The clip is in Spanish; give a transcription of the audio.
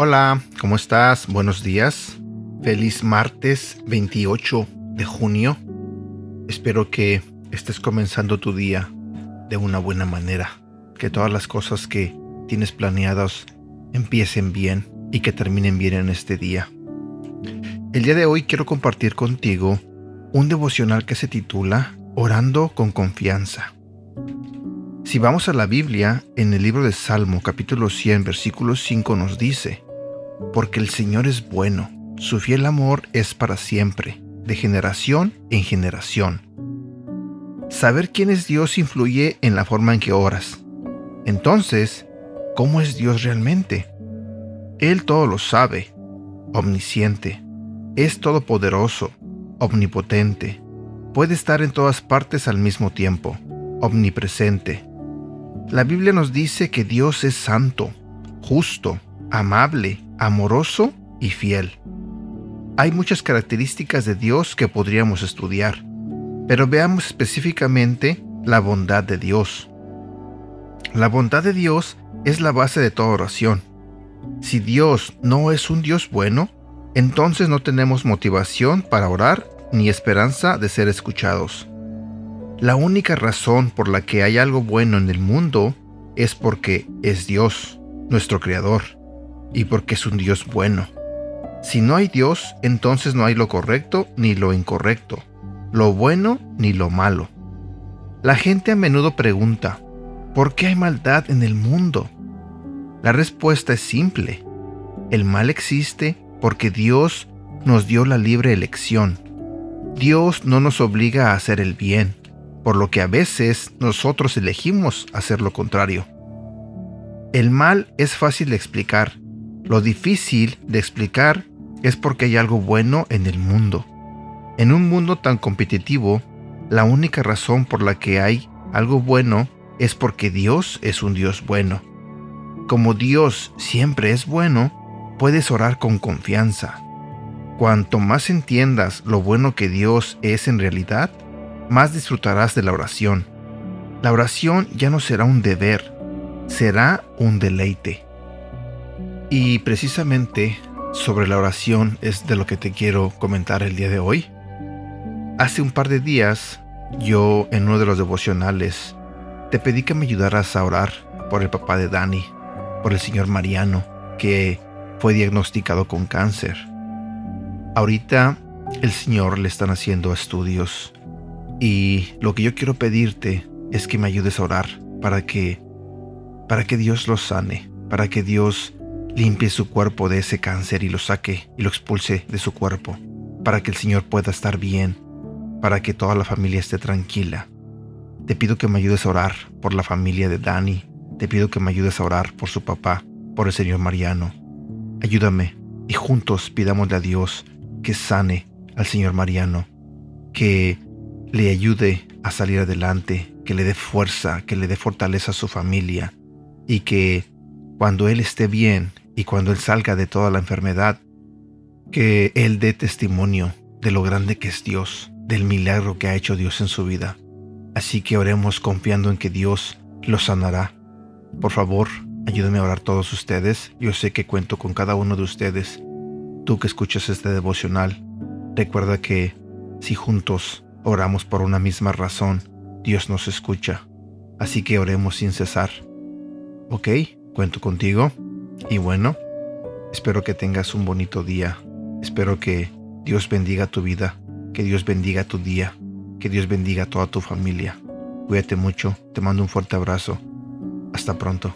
Hola, ¿cómo estás? Buenos días. Feliz martes 28 de junio. Espero que estés comenzando tu día de una buena manera. Que todas las cosas que tienes planeadas empiecen bien y que terminen bien en este día. El día de hoy quiero compartir contigo un devocional que se titula Orando con confianza. Si vamos a la Biblia, en el libro de Salmo capítulo 100 versículo 5 nos dice, porque el Señor es bueno, su fiel amor es para siempre, de generación en generación. Saber quién es Dios influye en la forma en que oras. Entonces, ¿cómo es Dios realmente? Él todo lo sabe, omnisciente, es todopoderoso, omnipotente, puede estar en todas partes al mismo tiempo, omnipresente. La Biblia nos dice que Dios es santo, justo, amable, amoroso y fiel. Hay muchas características de Dios que podríamos estudiar, pero veamos específicamente la bondad de Dios. La bondad de Dios es la base de toda oración. Si Dios no es un Dios bueno, entonces no tenemos motivación para orar ni esperanza de ser escuchados. La única razón por la que hay algo bueno en el mundo es porque es Dios, nuestro Creador y porque es un Dios bueno. Si no hay Dios, entonces no hay lo correcto ni lo incorrecto, lo bueno ni lo malo. La gente a menudo pregunta, ¿por qué hay maldad en el mundo? La respuesta es simple. El mal existe porque Dios nos dio la libre elección. Dios no nos obliga a hacer el bien, por lo que a veces nosotros elegimos hacer lo contrario. El mal es fácil de explicar, lo difícil de explicar es porque hay algo bueno en el mundo. En un mundo tan competitivo, la única razón por la que hay algo bueno es porque Dios es un Dios bueno. Como Dios siempre es bueno, puedes orar con confianza. Cuanto más entiendas lo bueno que Dios es en realidad, más disfrutarás de la oración. La oración ya no será un deber, será un deleite. Y precisamente sobre la oración es de lo que te quiero comentar el día de hoy. Hace un par de días, yo en uno de los devocionales, te pedí que me ayudaras a orar por el papá de Dani, por el señor Mariano, que fue diagnosticado con cáncer. Ahorita el Señor le están haciendo estudios y lo que yo quiero pedirte es que me ayudes a orar para que para que Dios lo sane, para que Dios limpie su cuerpo de ese cáncer y lo saque y lo expulse de su cuerpo, para que el Señor pueda estar bien, para que toda la familia esté tranquila. Te pido que me ayudes a orar por la familia de Dani, te pido que me ayudes a orar por su papá, por el Señor Mariano. Ayúdame y juntos pidámosle a Dios que sane al Señor Mariano, que le ayude a salir adelante, que le dé fuerza, que le dé fortaleza a su familia y que cuando Él esté bien y cuando Él salga de toda la enfermedad, que Él dé testimonio de lo grande que es Dios, del milagro que ha hecho Dios en su vida. Así que oremos confiando en que Dios lo sanará. Por favor, ayúdenme a orar todos ustedes. Yo sé que cuento con cada uno de ustedes. Tú que escuchas este devocional, recuerda que si juntos oramos por una misma razón, Dios nos escucha. Así que oremos sin cesar. ¿Ok? Cuento contigo. Y bueno, espero que tengas un bonito día. Espero que Dios bendiga tu vida, que Dios bendiga tu día, que Dios bendiga a toda tu familia. Cuídate mucho, te mando un fuerte abrazo. Hasta pronto.